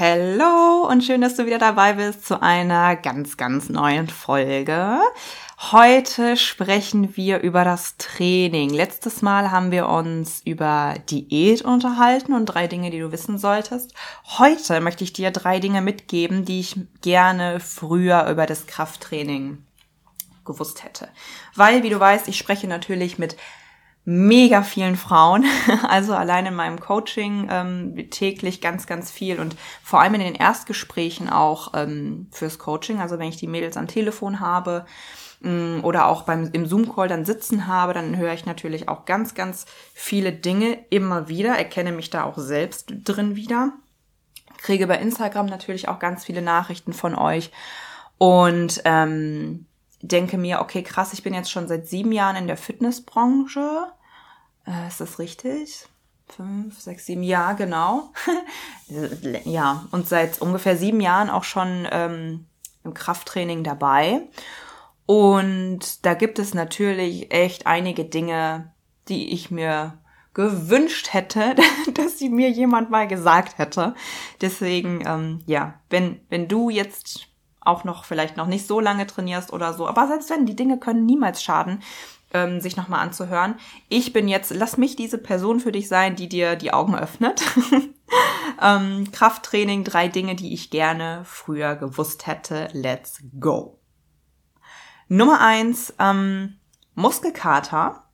Hallo und schön, dass du wieder dabei bist zu einer ganz, ganz neuen Folge. Heute sprechen wir über das Training. Letztes Mal haben wir uns über Diät unterhalten und drei Dinge, die du wissen solltest. Heute möchte ich dir drei Dinge mitgeben, die ich gerne früher über das Krafttraining gewusst hätte. Weil, wie du weißt, ich spreche natürlich mit mega vielen Frauen. Also allein in meinem Coaching ähm, täglich ganz, ganz viel und vor allem in den Erstgesprächen auch ähm, fürs Coaching. Also wenn ich die Mädels am Telefon habe ähm, oder auch beim im Zoom-Call dann sitzen habe, dann höre ich natürlich auch ganz, ganz viele Dinge immer wieder, erkenne mich da auch selbst drin wieder. Kriege bei Instagram natürlich auch ganz viele Nachrichten von euch und ähm, denke mir, okay, krass, ich bin jetzt schon seit sieben Jahren in der Fitnessbranche. Äh, ist das richtig? Fünf, sechs, sieben Jahre, genau. ja, und seit ungefähr sieben Jahren auch schon ähm, im Krafttraining dabei. Und da gibt es natürlich echt einige Dinge, die ich mir gewünscht hätte, dass sie mir jemand mal gesagt hätte. Deswegen, ähm, ja, wenn, wenn du jetzt auch noch vielleicht noch nicht so lange trainierst oder so. Aber selbst wenn, die Dinge können niemals schaden, ähm, sich nochmal anzuhören. Ich bin jetzt, lass mich diese Person für dich sein, die dir die Augen öffnet. ähm, Krafttraining, drei Dinge, die ich gerne früher gewusst hätte. Let's go. Nummer eins, ähm, Muskelkater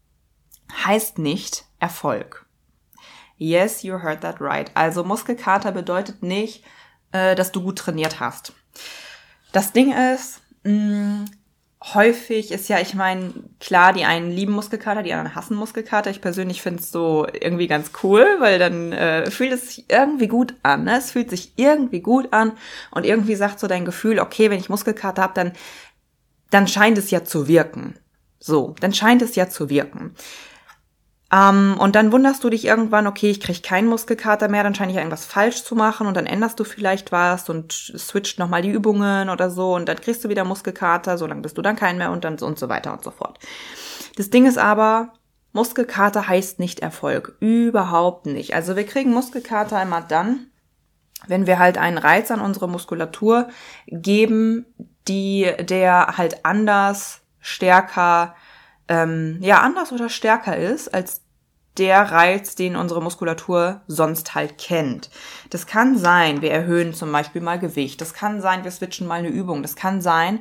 heißt nicht Erfolg. Yes, you heard that right. Also Muskelkater bedeutet nicht, äh, dass du gut trainiert hast. Das Ding ist, mh, mm, häufig ist ja, ich meine, klar, die einen lieben Muskelkater, die anderen hassen Muskelkater. Ich persönlich finde es so irgendwie ganz cool, weil dann äh, fühlt es sich irgendwie gut an. Ne? Es fühlt sich irgendwie gut an und irgendwie sagt so dein Gefühl, okay, wenn ich Muskelkater habe, dann, dann scheint es ja zu wirken. So, dann scheint es ja zu wirken. Ähm, und dann wunderst du dich irgendwann, okay, ich kriege keinen Muskelkater mehr, dann scheine ich irgendwas falsch zu machen und dann änderst du vielleicht was und switcht nochmal die Übungen oder so und dann kriegst du wieder Muskelkater, so lange bist du dann keinen mehr und dann und so weiter und so fort. Das Ding ist aber, Muskelkater heißt nicht Erfolg. Überhaupt nicht. Also wir kriegen Muskelkater immer dann, wenn wir halt einen Reiz an unsere Muskulatur geben, die der halt anders, stärker, ähm, ja anders oder stärker ist als der Reiz, den unsere Muskulatur sonst halt kennt. Das kann sein, wir erhöhen zum Beispiel mal Gewicht. Das kann sein, wir switchen mal eine Übung. Das kann sein,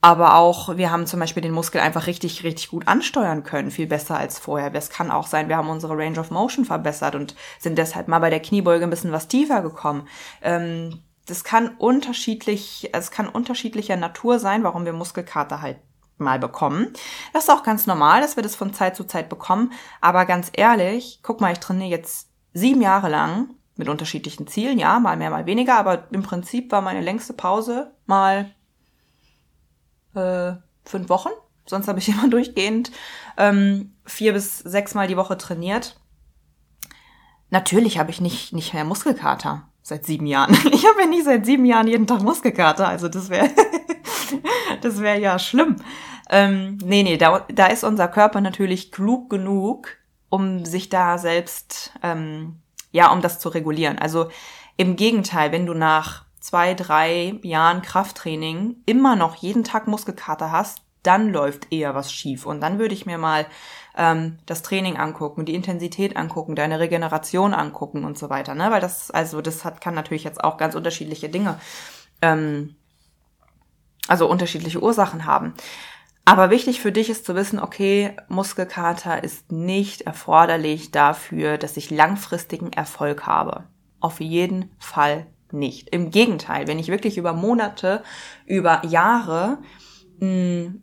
aber auch, wir haben zum Beispiel den Muskel einfach richtig, richtig gut ansteuern können, viel besser als vorher. Es kann auch sein, wir haben unsere Range of Motion verbessert und sind deshalb mal bei der Kniebeuge ein bisschen was tiefer gekommen. Ähm, das kann unterschiedlich, es kann unterschiedlicher Natur sein, warum wir Muskelkater halt mal bekommen. Das ist auch ganz normal, dass wir das von Zeit zu Zeit bekommen. Aber ganz ehrlich, guck mal, ich trainiere jetzt sieben Jahre lang mit unterschiedlichen Zielen, ja, mal mehr, mal weniger, aber im Prinzip war meine längste Pause mal äh, fünf Wochen. Sonst habe ich immer durchgehend ähm, vier bis sechs Mal die Woche trainiert. Natürlich habe ich nicht, nicht mehr Muskelkater seit sieben Jahren. Ich habe ja nicht seit sieben Jahren jeden Tag Muskelkater, also das wäre das wäre ja schlimm. Ähm, nee, nee, da, da ist unser Körper natürlich klug genug, um sich da selbst, ähm, ja, um das zu regulieren. Also im Gegenteil, wenn du nach zwei, drei Jahren Krafttraining immer noch jeden Tag Muskelkater hast, dann läuft eher was schief. Und dann würde ich mir mal ähm, das Training angucken, die Intensität angucken, deine Regeneration angucken und so weiter. Ne? Weil das, also das hat, kann natürlich jetzt auch ganz unterschiedliche Dinge, ähm, also unterschiedliche Ursachen haben. Aber wichtig für dich ist zu wissen, okay, Muskelkater ist nicht erforderlich dafür, dass ich langfristigen Erfolg habe. Auf jeden Fall nicht. Im Gegenteil, wenn ich wirklich über Monate, über Jahre mh,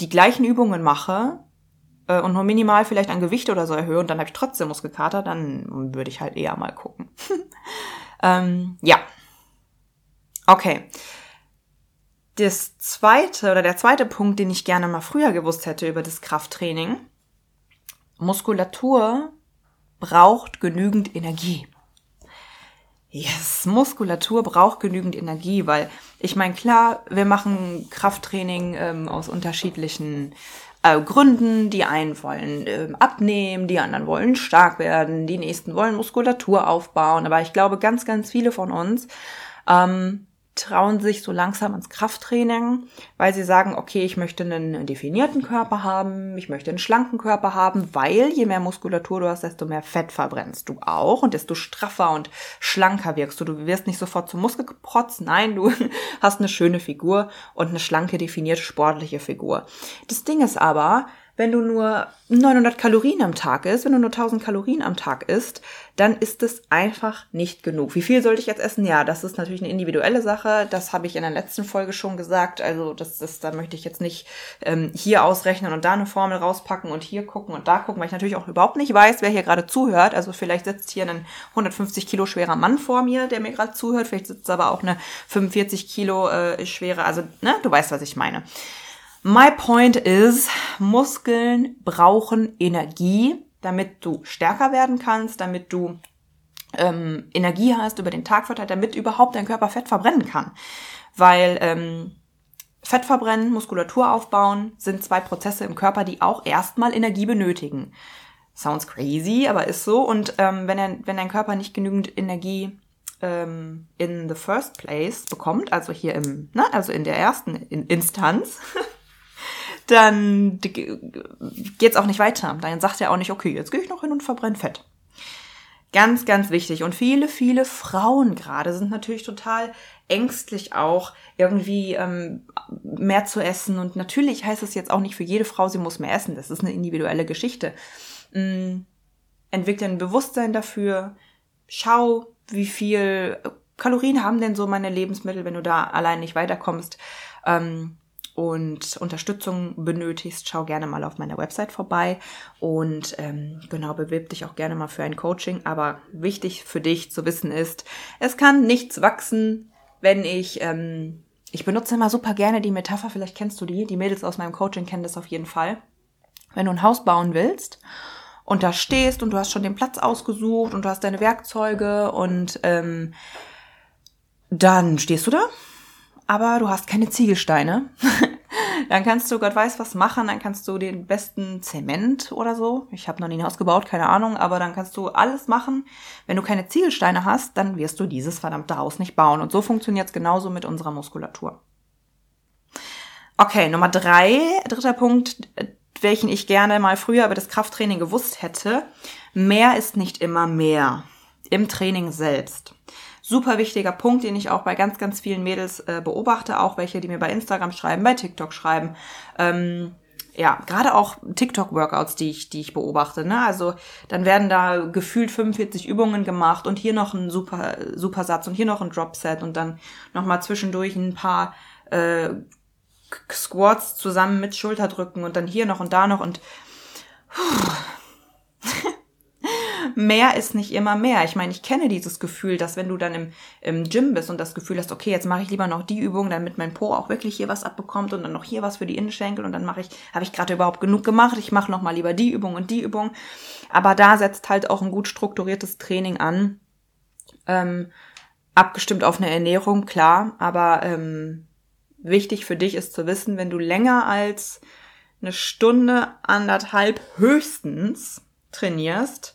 die gleichen Übungen mache äh, und nur minimal vielleicht an Gewicht oder so erhöhe und dann habe ich trotzdem Muskelkater, dann würde ich halt eher mal gucken. Ähm, ja. Okay. Das zweite oder der zweite Punkt, den ich gerne mal früher gewusst hätte über das Krafttraining. Muskulatur braucht genügend Energie. Yes, Muskulatur braucht genügend Energie, weil ich meine, klar, wir machen Krafttraining ähm, aus unterschiedlichen äh, Gründen. Die einen wollen ähm, abnehmen, die anderen wollen stark werden, die nächsten wollen Muskulatur aufbauen. Aber ich glaube, ganz, ganz viele von uns ähm, trauen sich so langsam ins Krafttraining, weil sie sagen, okay, ich möchte einen definierten Körper haben, ich möchte einen schlanken Körper haben, weil je mehr Muskulatur du hast, desto mehr Fett verbrennst du auch und desto straffer und schlanker wirkst du. Du wirst nicht sofort zum Muskelprotz, nein, du hast eine schöne Figur und eine schlanke, definierte, sportliche Figur. Das Ding ist aber, wenn du nur 900 Kalorien am Tag isst, wenn du nur 1000 Kalorien am Tag isst, dann ist es einfach nicht genug. Wie viel sollte ich jetzt essen? Ja, das ist natürlich eine individuelle Sache. Das habe ich in der letzten Folge schon gesagt. Also das ist, da möchte ich jetzt nicht ähm, hier ausrechnen und da eine Formel rauspacken und hier gucken und da gucken, weil ich natürlich auch überhaupt nicht weiß, wer hier gerade zuhört. Also vielleicht sitzt hier ein 150 Kilo schwerer Mann vor mir, der mir gerade zuhört. Vielleicht sitzt aber auch eine 45 Kilo äh, schwere. Also ne, du weißt, was ich meine. My point is, Muskeln brauchen Energie, damit du stärker werden kannst, damit du ähm, Energie hast über den Tag verteilt, damit überhaupt dein Körper Fett verbrennen kann. Weil ähm, Fett verbrennen, Muskulatur aufbauen sind zwei Prozesse im Körper, die auch erstmal Energie benötigen. Sounds crazy, aber ist so. Und ähm, wenn, er, wenn dein Körper nicht genügend Energie ähm, in the first place bekommt, also hier im, ne, also in der ersten Instanz, dann geht's auch nicht weiter. Dann sagt er auch nicht, okay, jetzt gehe ich noch hin und verbrenne Fett. Ganz, ganz wichtig. Und viele, viele Frauen gerade sind natürlich total ängstlich auch, irgendwie ähm, mehr zu essen. Und natürlich heißt es jetzt auch nicht für jede Frau, sie muss mehr essen. Das ist eine individuelle Geschichte. Ähm, entwickle ein Bewusstsein dafür. Schau, wie viel Kalorien haben denn so meine Lebensmittel, wenn du da allein nicht weiterkommst. Ähm, und Unterstützung benötigst, schau gerne mal auf meiner Website vorbei und ähm, genau bewirb dich auch gerne mal für ein Coaching. Aber wichtig für dich zu wissen ist, es kann nichts wachsen, wenn ich ähm, ich benutze immer super gerne die Metapher, vielleicht kennst du die, die Mädels aus meinem Coaching kennen das auf jeden Fall. Wenn du ein Haus bauen willst und da stehst und du hast schon den Platz ausgesucht und du hast deine Werkzeuge und ähm, dann stehst du da aber du hast keine Ziegelsteine. dann kannst du Gott weiß was machen, dann kannst du den besten Zement oder so. Ich habe noch nie ein Haus gebaut, keine Ahnung, aber dann kannst du alles machen. Wenn du keine Ziegelsteine hast, dann wirst du dieses verdammte Haus nicht bauen. Und so funktioniert es genauso mit unserer Muskulatur. Okay, Nummer drei, dritter Punkt, welchen ich gerne mal früher über das Krafttraining gewusst hätte. Mehr ist nicht immer mehr im Training selbst super wichtiger Punkt, den ich auch bei ganz, ganz vielen Mädels äh, beobachte, auch welche, die mir bei Instagram schreiben, bei TikTok schreiben. Ähm, ja, gerade auch TikTok-Workouts, die ich, die ich beobachte. Ne? Also dann werden da gefühlt 45 Übungen gemacht und hier noch ein super, super Satz und hier noch ein Dropset und dann nochmal zwischendurch ein paar äh, Squats zusammen mit Schulterdrücken und dann hier noch und da noch und mehr ist nicht immer mehr. Ich meine, ich kenne dieses Gefühl, dass wenn du dann im, im Gym bist und das Gefühl hast, okay, jetzt mache ich lieber noch die Übung, damit mein Po auch wirklich hier was abbekommt und dann noch hier was für die Innenschenkel und dann mache ich, habe ich gerade überhaupt genug gemacht, ich mache noch mal lieber die Übung und die Übung. Aber da setzt halt auch ein gut strukturiertes Training an. Ähm, abgestimmt auf eine Ernährung, klar, aber ähm, wichtig für dich ist zu wissen, wenn du länger als eine Stunde, anderthalb höchstens trainierst,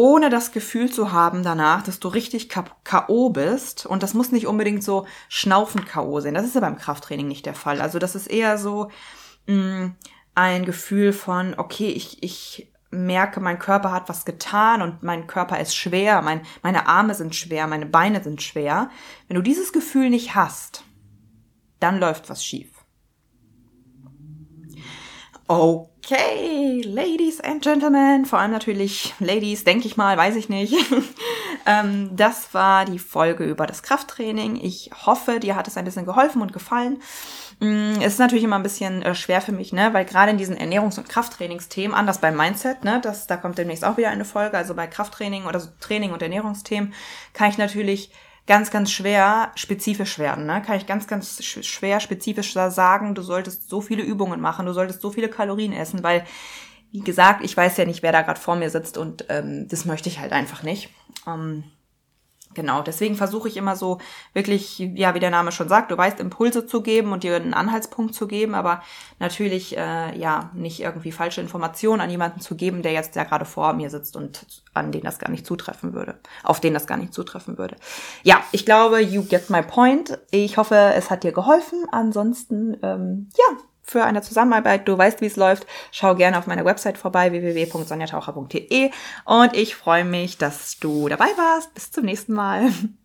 ohne das Gefühl zu haben danach, dass du richtig K.O. bist. Und das muss nicht unbedingt so schnaufend K.O. sein. Das ist ja beim Krafttraining nicht der Fall. Also das ist eher so mh, mm, ein Gefühl von, okay, ich, ich merke, mein Körper hat was getan und mein Körper ist schwer, mein, meine Arme sind schwer, meine Beine sind schwer. Wenn du dieses Gefühl nicht hast, dann läuft was schief. Okay, Ladies and Gentlemen, vor allem natürlich Ladies, denke ich mal, weiß ich nicht. ähm, das war die Folge über das Krafttraining. Ich hoffe, dir hat es ein bisschen geholfen und gefallen. Mm, es ist natürlich immer ein bisschen äh, schwer für mich, ne, weil gerade in diesen Ernährungs- und Krafttrainingsthemen, anders beim Mindset, ne, das, da kommt demnächst auch wieder eine Folge, also bei Krafttraining oder so Training und Ernährungsthemen kann ich natürlich ganz, ganz schwer spezifisch werden. Ne? Kann ich ganz, ganz schwer spezifisch sagen, du solltest so viele Übungen machen, du solltest so viele Kalorien essen, weil, wie gesagt, ich weiß ja nicht, wer da gerade vor mir sitzt und ähm, das möchte ich halt einfach nicht. Ähm, Genau, deswegen versuche ich immer so wirklich, ja, wie der Name schon sagt, du weißt, Impulse zu geben und dir einen Anhaltspunkt zu geben, aber natürlich, äh, ja, nicht irgendwie falsche Informationen an jemanden zu geben, der jetzt ja gerade vor mir sitzt und an den das gar nicht zutreffen würde, auf den das gar nicht zutreffen würde. Ja, ich glaube, you get my point. Ich hoffe, es hat dir geholfen. Ansonsten, ähm, ja, für eine Zusammenarbeit, du weißt, wie es läuft, schau gerne auf meiner Website vorbei, www.sonjataucher.de und ich freue mich, dass du dabei warst. Bis zum nächsten Mal.